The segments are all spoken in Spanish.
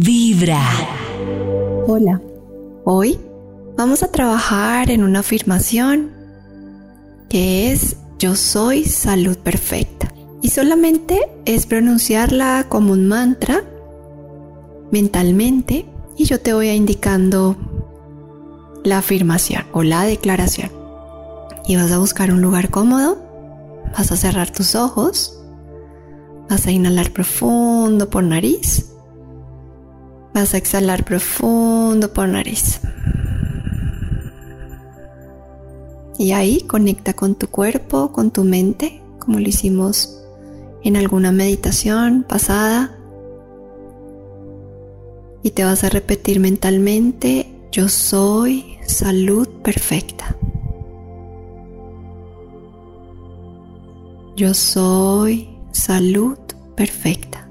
Vibra. Hola. Hoy vamos a trabajar en una afirmación que es yo soy salud perfecta. Y solamente es pronunciarla como un mantra mentalmente y yo te voy a indicando la afirmación o la declaración. Y vas a buscar un lugar cómodo, vas a cerrar tus ojos, vas a inhalar profundo por nariz Vas a exhalar profundo por nariz. Y ahí conecta con tu cuerpo, con tu mente, como lo hicimos en alguna meditación pasada. Y te vas a repetir mentalmente, yo soy salud perfecta. Yo soy salud perfecta.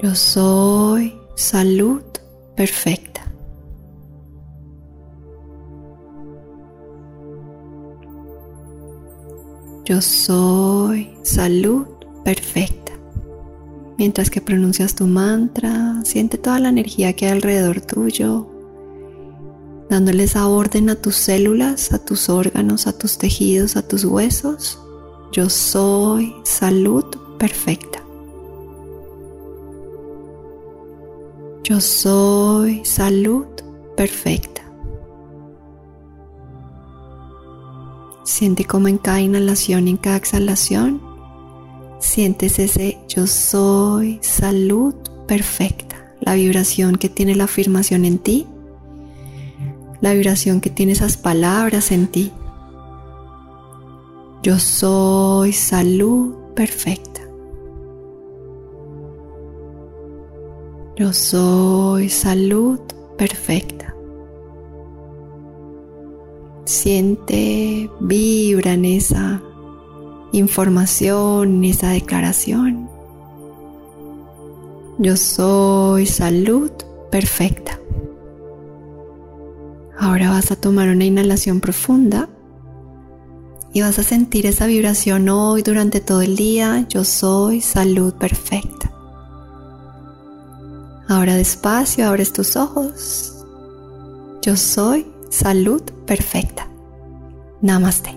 Yo soy salud perfecta. Yo soy salud perfecta. Mientras que pronuncias tu mantra, siente toda la energía que hay alrededor tuyo, dándole esa orden a tus células, a tus órganos, a tus tejidos, a tus huesos. Yo soy salud perfecta. Yo soy salud perfecta. Siente como en cada inhalación y en cada exhalación sientes ese yo soy salud perfecta. La vibración que tiene la afirmación en ti. La vibración que tiene esas palabras en ti. Yo soy salud perfecta. Yo soy salud perfecta. Siente, vibra en esa información, en esa declaración. Yo soy salud perfecta. Ahora vas a tomar una inhalación profunda y vas a sentir esa vibración hoy durante todo el día. Yo soy salud perfecta. Ahora despacio abres tus ojos. Yo soy salud perfecta. Namaste.